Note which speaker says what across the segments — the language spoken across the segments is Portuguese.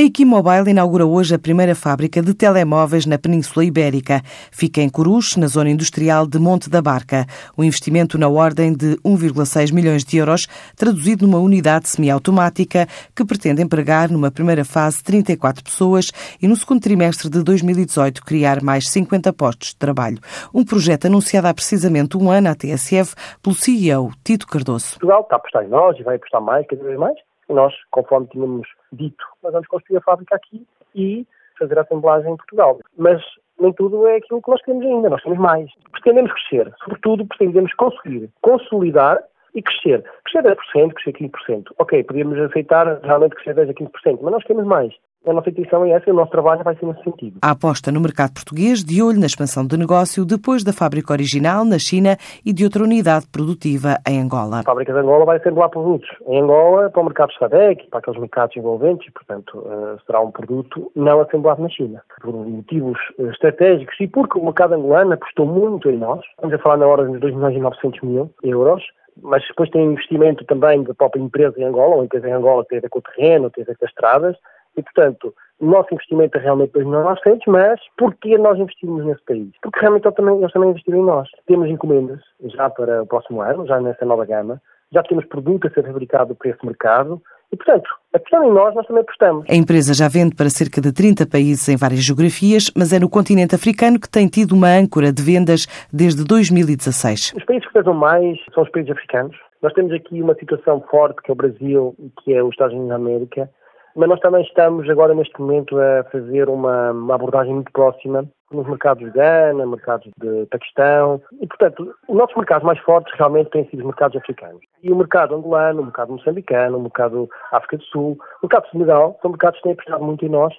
Speaker 1: A Equimobile inaugura hoje a primeira fábrica de telemóveis na Península Ibérica. Fica em Coruche, na zona industrial de Monte da Barca. O investimento na ordem de 1,6 milhões de euros, traduzido numa unidade semiautomática que pretende empregar numa primeira fase 34 pessoas e no segundo trimestre de 2018 criar mais 50 postos de trabalho. Um projeto anunciado há precisamente um ano à TSF pelo CEO Tito Cardoso.
Speaker 2: Portugal está a apostar em nós e vai apostar mais, cada vez mais. Nós, conforme tínhamos dito, nós vamos construir a fábrica aqui e fazer a assemblagem em Portugal. Mas nem tudo é aquilo que nós queremos ainda, nós temos mais. Pretendemos crescer, sobretudo pretendemos conseguir consolidar e crescer. Crescer 10%, crescer 15%. Ok, podíamos aceitar realmente crescer 10% a 15%, mas nós queremos mais. A nossa intenção é essa e o nosso trabalho vai ser nesse sentido.
Speaker 1: A aposta no mercado português de olho na expansão de negócio depois da fábrica original na China e de outra unidade produtiva em Angola.
Speaker 2: A fábrica de Angola vai assemblar produtos em Angola para o mercado SADEC, para aqueles mercados envolventes e, portanto, eh, será um produto não assemblado na China. Por motivos eh, estratégicos e porque o mercado angolano apostou muito em nós, estamos a falar na ordem de 2 milhões e 900 mil euros, mas depois tem investimento também da própria empresa em Angola, uma empresa em Angola tem a ver com o terreno, tem a ver com as estradas, e, portanto, o nosso investimento é realmente 2.900, mas porquê nós investimos nesse país? Porque realmente eles também, eles também investiram em nós. Temos encomendas já para o próximo ano, já nessa nova gama, já temos produto a ser fabricado para esse mercado, e, portanto, apostando em nós, nós também apostamos.
Speaker 1: A empresa já vende para cerca de 30 países em várias geografias, mas é no continente africano que tem tido uma âncora de vendas desde 2016.
Speaker 2: Os países que pesam mais são os países africanos. Nós temos aqui uma situação forte, que é o Brasil que é os Estados Unidos da América, mas nós também estamos agora neste momento a fazer uma, uma abordagem muito próxima nos mercados de Gana, mercados de Paquistão e, portanto, os nossos mercados mais fortes realmente têm sido os mercados africanos. E o mercado angolano, o mercado moçambicano, o mercado África do Sul, o mercado Senegal, são mercados que têm apostado muito em nós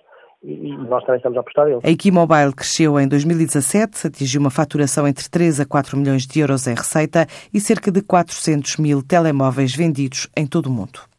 Speaker 2: e nós também estamos a apostar neles.
Speaker 1: A Equimobile cresceu em 2017, atingiu uma faturação entre 3 a 4 milhões de euros em receita e cerca de 400 mil telemóveis vendidos em todo o mundo.